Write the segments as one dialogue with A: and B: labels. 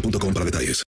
A: boostmobile.com para detalles.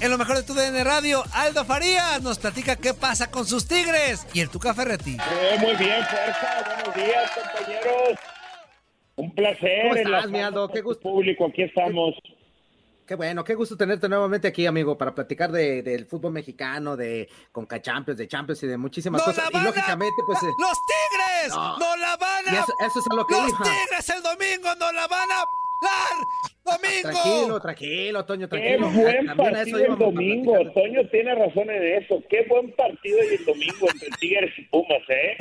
B: En lo mejor de tu DN Radio, Aldo Farías nos platica qué pasa con sus Tigres y el Tuca Ferretti.
C: Eh, muy bien, fuerza. Buenos días, compañeros. Un placer.
D: ¿Cómo estás, mi Aldo? Qué gusto.
C: Público, aquí estamos.
D: Qué bueno, qué gusto tenerte nuevamente aquí, amigo, para platicar de, del fútbol mexicano, de Conca Champions, de Champions y de muchísimas
B: ¡No
D: cosas.
B: la
D: Y
B: van a-
D: lógicamente, pues. eh,
B: ¡Los Tigres!
D: No.
B: ¡No, la van a!
D: Y eso- eso es a lo que
B: ¡Los
D: iba.
B: Tigres el domingo no la van a hablar! ¡Domingo!
D: Tranquilo, tranquilo, Toño,
C: Qué
D: tranquilo.
C: buen
D: También a eso
C: partido el domingo. Toño tiene razón en eso. Qué buen partido y el domingo entre Tigres y Pumas, ¿eh?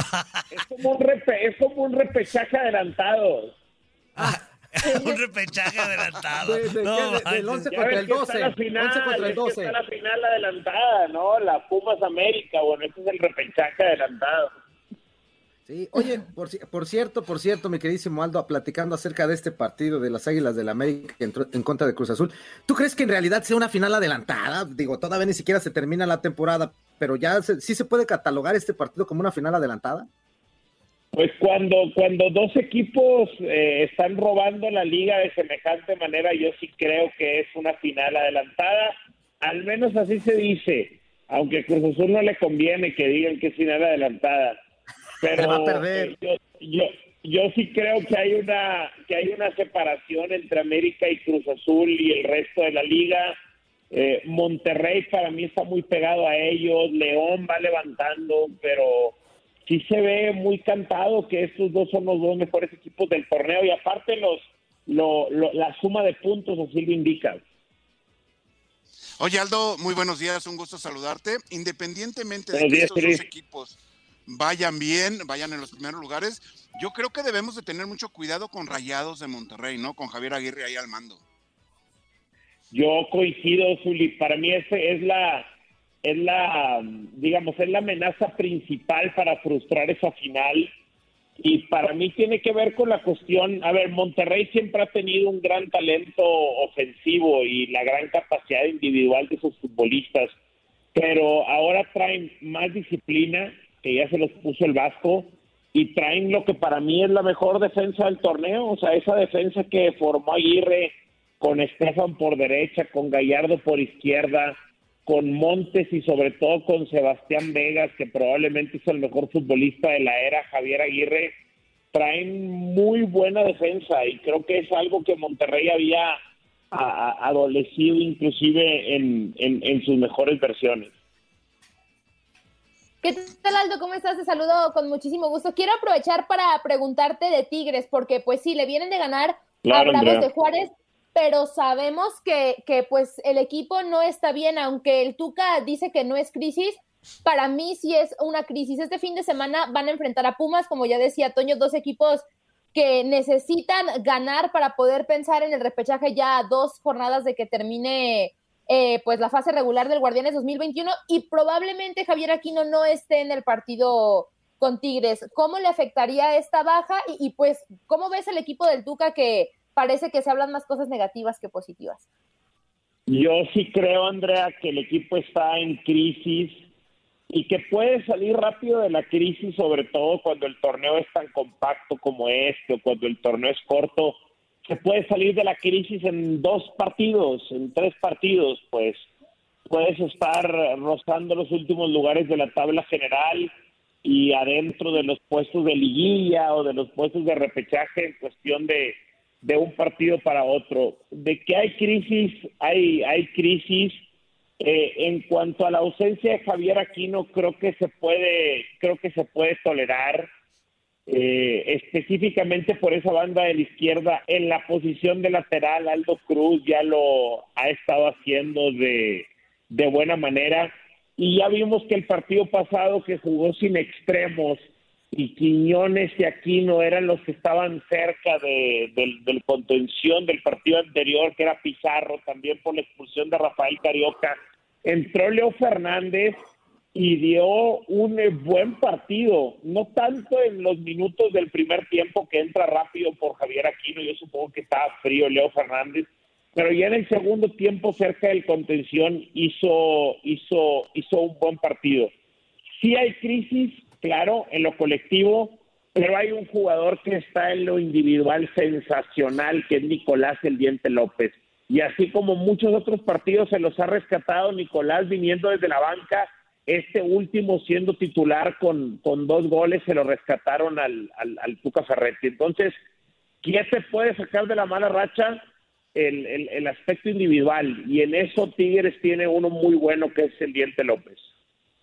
C: Es como un, repe- es como un repechaje adelantado.
B: Un repechaje adelantado.
D: De- de-
B: No
D: de- del
B: manches.
D: 11
C: Ya
D: contra el
C: que
D: 12.
C: está la final,
D: 11 contra el
C: es que
D: 12.
C: está la final adelantada, ¿no? La Pumas América. Bueno, este es el repechaje adelantado.
D: Sí, oye, por, por cierto, por cierto, mi queridísimo Aldo, platicando acerca de este partido de las Águilas del América en, contra de Cruz Azul, ¿tú crees que en realidad sea una final adelantada? Digo, todavía ni siquiera se termina la temporada, pero ya se- sí se puede catalogar este partido como una final adelantada.
C: Pues cuando, cuando dos equipos eh, están robando la liga de semejante manera, yo sí creo que es una final adelantada. Al menos así se dice, aunque Cruz Azul no le conviene que digan que es final adelantada. Pero
D: Va a perder.
C: yo, yo, yo sí creo que hay una que hay una separación entre América y Cruz Azul y el resto de la liga. Eh, Monterrey para mí está muy pegado a ellos, León va levantando, pero sí se ve muy cantado que estos dos son los dos mejores equipos del torneo y aparte los lo, lo- la suma de puntos así lo indica.
E: Oye, Aldo, muy buenos días, un gusto saludarte. Independientemente de
C: Buenos
E: que
C: días,
E: estos dos equipos vayan bien, vayan en los primeros lugares, yo creo que debemos de tener mucho cuidado con Rayados de Monterrey, ¿no? Con Javier Aguirre ahí al mando.
C: Yo coincido, Zuli, para mí ese es la es la digamos es la amenaza principal para frustrar esa final y para mí tiene que ver con la cuestión, a ver, Monterrey siempre ha tenido un gran talento ofensivo y la gran capacidad individual de sus futbolistas, pero ahora traen más disciplina, que ya se los puso el Vasco, y traen lo que para mí es la mejor defensa del torneo, o sea, esa defensa que formó Aguirre con Estefan por derecha, con Gallardo por izquierda, con Montes y sobre todo con Sebastián Vegas, que probablemente es el mejor futbolista de la era Javier Aguirre, traen muy buena defensa y creo que es algo que Monterrey había adolecido inclusive en sus mejores versiones.
F: ¿Qué tal, Aldo? ¿Cómo estás? Te saludo con muchísimo gusto. Quiero aprovechar para preguntarte de Tigres, porque pues sí, le vienen de ganar
C: Claro,
F: a Bravos
C: Andrea.
F: de Juárez, pero sabemos que, que pues el equipo no está bien, aunque el Tuca dice que no es crisis, para mí sí es una crisis. Este fin de semana van a enfrentar a Pumas, como ya decía Toño, dos equipos que necesitan ganar para poder pensar en el repechaje ya a dos jornadas de que termine eh, pues la fase regular del Guardianes 2021 y probablemente Javier Aquino no esté en el partido con Tigres. ¿Cómo le afectaría esta baja? Y, y pues, ¿cómo ves el equipo del Tuca que parece que se hablan más cosas negativas que positivas?
C: Yo sí creo, Andrea, que el equipo está en crisis y que puede salir rápido de la crisis, sobre todo cuando el torneo es tan compacto como este o cuando el torneo es corto. Se puede salir de la crisis en dos partidos, en tres partidos, pues puedes estar rozando los últimos lugares de la tabla general y adentro de los puestos de liguilla o de los puestos de repechaje en cuestión de, de un partido para otro. De que hay crisis, hay, hay crisis eh, en cuanto a la ausencia de Javier Aquino, creo que se puede, creo que se puede tolerar eh, específicamente por esa banda de la izquierda en la posición de lateral. Aldo Cruz ya lo ha estado haciendo de, de buena manera y ya vimos que el partido pasado que jugó sin extremos y Quiñones y Aquino eran los que estaban cerca de, del, del contención del partido anterior, que era Pizarro, también por la expulsión de Rafael Carioca. Entró Leo Fernández y dio un buen partido, no tanto en los minutos del primer tiempo que entra rápido por Javier Aquino, yo supongo que estaba frío Leo Fernández, pero ya en el segundo tiempo cerca del contención hizo hizo hizo un buen partido. Sí hay crisis, claro, en lo colectivo, pero hay un jugador que está en lo individual sensacional, que es Nicolás El Diente López. Y así como muchos otros partidos se los ha rescatado Nicolás viniendo desde la banca, este último siendo titular con, con dos goles se lo rescataron al, al, al Tuca Ferretti. Entonces, ¿quién se puede sacar de la mala racha? El, el, el aspecto individual. Y en eso Tigres tiene uno muy bueno que es el Diente López.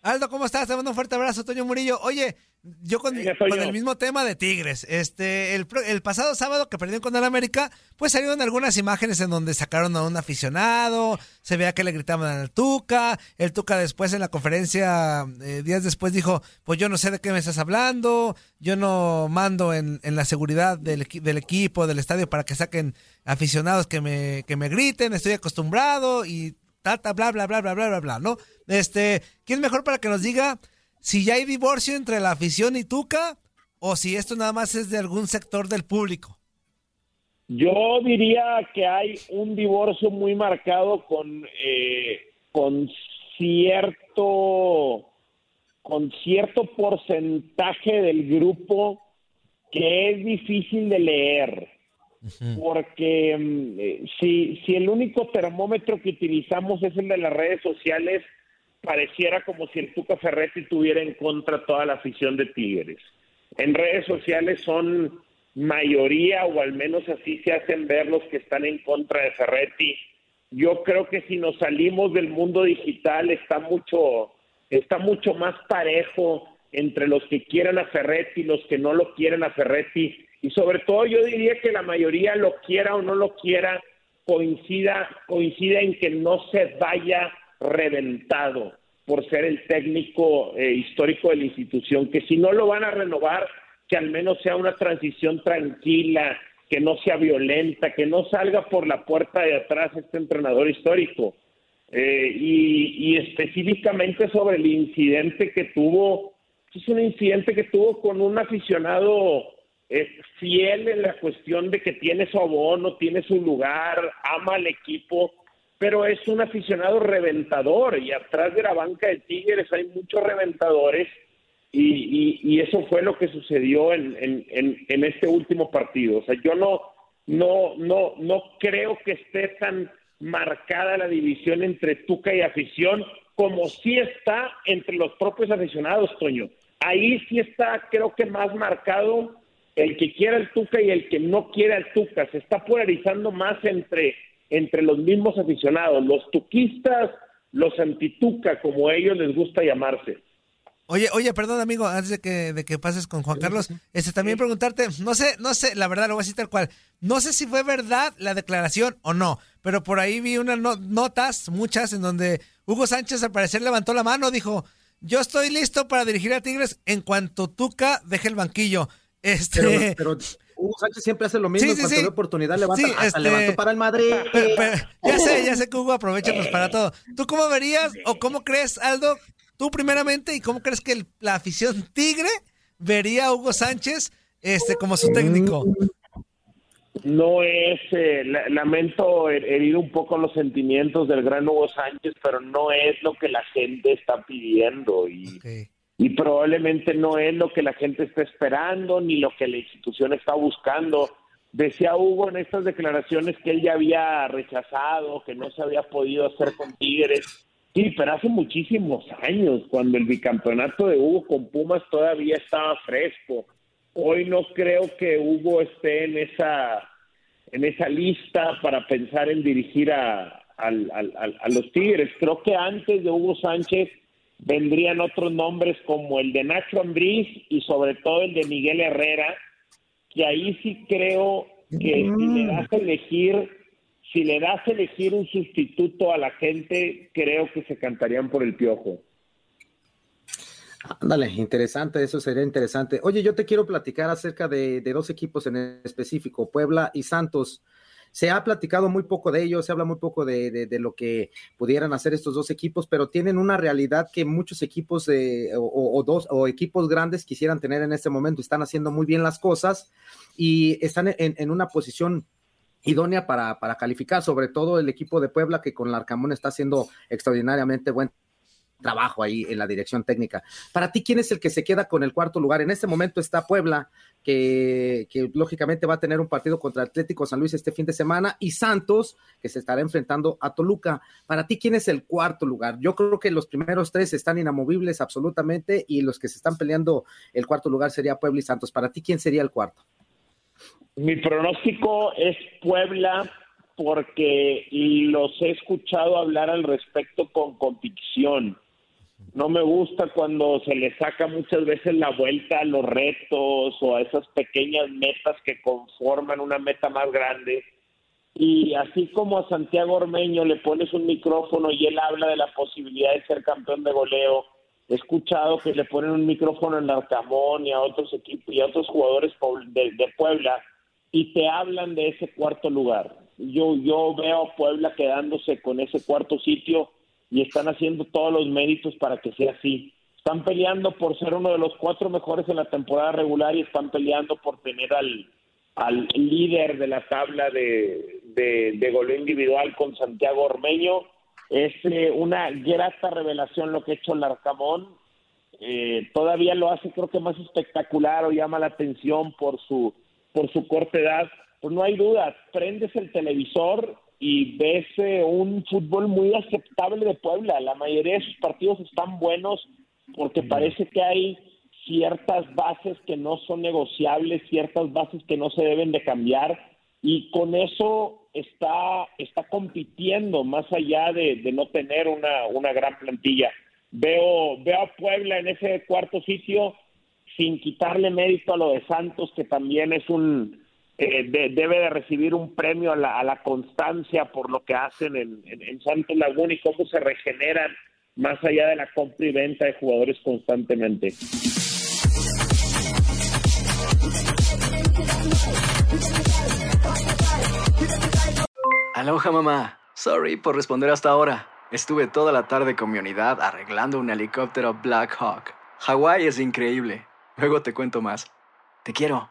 B: Aldo, ¿cómo estás? Te mando un fuerte abrazo, Toño Murillo. Oye, yo con, con el mismo tema de Tigres. Este, el, el, pasado sábado que perdieron con el América, pues salieron algunas imágenes en donde sacaron a un aficionado, se veía que le gritaban al Tuca, el Tuca después en la conferencia, eh, días después dijo, pues yo no sé de qué me estás hablando, yo no mando en, en la seguridad del, del, equipo, del estadio para que saquen aficionados que me, que me griten, estoy acostumbrado y tata, bla, bla, bla, bla, bla, bla, bla, ¿no? Este, ¿quién es mejor para que nos diga si ya hay divorcio entre la afición y Tuca o si esto nada más es de algún sector del público?
C: Yo diría que hay un divorcio muy marcado con, eh, con cierto con cierto porcentaje del grupo que es difícil de leer porque mm, si, si el único termómetro que utilizamos es el de las redes sociales, pareciera como si el Tuca Ferretti tuviera en contra toda la afición de Tigres. En redes sociales son mayoría, o al menos así se hacen ver los que están en contra de Ferretti. Yo creo que si nos salimos del mundo digital está mucho, está mucho más parejo entre los que quieran a Ferretti y los que no lo quieren a Ferretti y sobre todo yo diría que la mayoría lo quiera o no lo quiera, coincida, coincida en que no se vaya reventado por ser el técnico eh, histórico de la institución, que si no lo van a renovar, que al menos sea una transición tranquila, que no sea violenta, que no salga por la puerta de atrás este entrenador histórico. Eh, y, y específicamente sobre el incidente que tuvo, es un incidente que tuvo con un aficionado es fiel en la cuestión de que tiene su abono, tiene su lugar, ama al equipo, pero es un aficionado reventador y atrás de la banca de Tigres hay muchos reventadores y, y, y eso fue lo que sucedió en, en, en, este último partido. O sea, yo no, no, no, no creo que esté tan marcada la división entre Tuca y afición como sí está entre los propios aficionados, Toño. Ahí sí está, creo que más marcado el que quiera el Tuca y el que no quiera el Tuca. Se está polarizando más entre, entre los mismos aficionados, los tuquistas, los antituca, como a ellos les gusta llamarse.
B: Oye, oye, perdón, amigo, antes de que, de que pases con Juan Carlos, este también preguntarte, no sé, no sé, la verdad lo voy a decir tal cual. No sé si fue verdad la declaración o no, pero por ahí vi unas notas, muchas, en donde Hugo Sánchez al parecer levantó la mano, dijo, yo estoy listo para dirigir a Tigres en cuanto Tuca deje el banquillo. Este...
D: Pero, Hugo Sánchez siempre hace lo mismo, sí, cuando sí. oportunidad levanta, hasta este, levantó para el Madrid.
B: ya sé, ya sé que Hugo aprovecha pues para todo. ¿Tú cómo verías o cómo crees, Aldo, tú primeramente, y cómo crees que la afición tigre vería a Hugo Sánchez este, como su técnico?
C: No es, eh, lamento herir un poco los sentimientos del gran Hugo Sánchez, pero no es lo que la gente está pidiendo y, y probablemente no es lo que la gente está esperando ni lo que la institución está buscando. Decía Hugo en estas declaraciones que él ya había rechazado, que no se había podido hacer con Tigres. Sí, pero hace muchísimos años, cuando el bicampeonato de Hugo con Pumas todavía estaba fresco. Hoy no creo que Hugo esté en esa, en esa lista para pensar en dirigir a, a los Tigres. Creo que antes de Hugo Sánchez vendrían otros nombres como el de Nacho Ambriz y sobre todo el de Miguel Herrera, que ahí sí creo que si le das a elegir, si le das a elegir un sustituto a la gente, creo que se cantarían por el piojo.
D: Ándale, interesante, eso sería interesante. Oye, yo te quiero platicar acerca de, de dos equipos en específico, Puebla y Santos. Se ha platicado muy poco de ellos, se habla muy poco de, lo que pudieran hacer estos dos equipos, pero tienen una realidad que muchos equipos o, dos o equipos grandes quisieran tener en este momento. Están haciendo muy bien las cosas y están en, una posición idónea para, para, calificar, sobre todo el equipo de Puebla que con Larcamón está haciendo extraordinariamente buen trabajo ahí en la dirección técnica. Para ti, ¿quién es el que se queda con el cuarto lugar? En este momento está Puebla, que, lógicamente va a tener un partido contra Atlético San Luis este fin de semana, y Santos, que se estará enfrentando a Toluca. Para ti, ¿quién es el cuarto lugar? Yo creo que los primeros tres están inamovibles absolutamente, y los que se están peleando el cuarto lugar sería Puebla y Santos. Para ti, ¿quién sería el cuarto?
C: Mi pronóstico es Puebla porque los he escuchado hablar al respecto con convicción. No me gusta cuando se le saca muchas veces la vuelta a los retos o a esas pequeñas metas que conforman una meta más grande. Y así como a Santiago Ormeño le pones un micrófono y él habla de la posibilidad de ser campeón de goleo, he escuchado que le ponen un micrófono en Arcamón y a otros equipos y a otros jugadores de, Puebla y te hablan de ese cuarto lugar. Yo, yo veo a Puebla quedándose con ese cuarto sitio y están haciendo todos los méritos para que sea así. Están peleando por ser uno de los cuatro mejores en la temporada regular y están peleando por tener al, al líder de la tabla de, de, de goleo individual con Santiago Ormeño. Es eh, una grata revelación lo que ha hecho el Arcamón. Eh, todavía lo hace creo que más espectacular o llama la atención por su, por su corta edad. Pues no hay duda, prendes el televisor y ves eh, un fútbol muy aceptable de Puebla. La mayoría de sus partidos están buenos porque parece que hay ciertas bases que no son negociables, ciertas bases que no se deben de cambiar y con eso está, está compitiendo más allá de, no tener una, una gran plantilla. Veo, veo a Puebla en ese cuarto sitio sin quitarle mérito a lo de Santos, que también es un, eh, debe de recibir un premio a la, constancia por lo que hacen en, Santos Laguna y cómo se regeneran más allá de la compra y venta de jugadores constantemente.
G: Aloha mamá, sorry por responder hasta ahora. Estuve toda la tarde con mi unidad arreglando un helicóptero Black Hawk. Hawái es increíble. Luego te cuento más. Te quiero.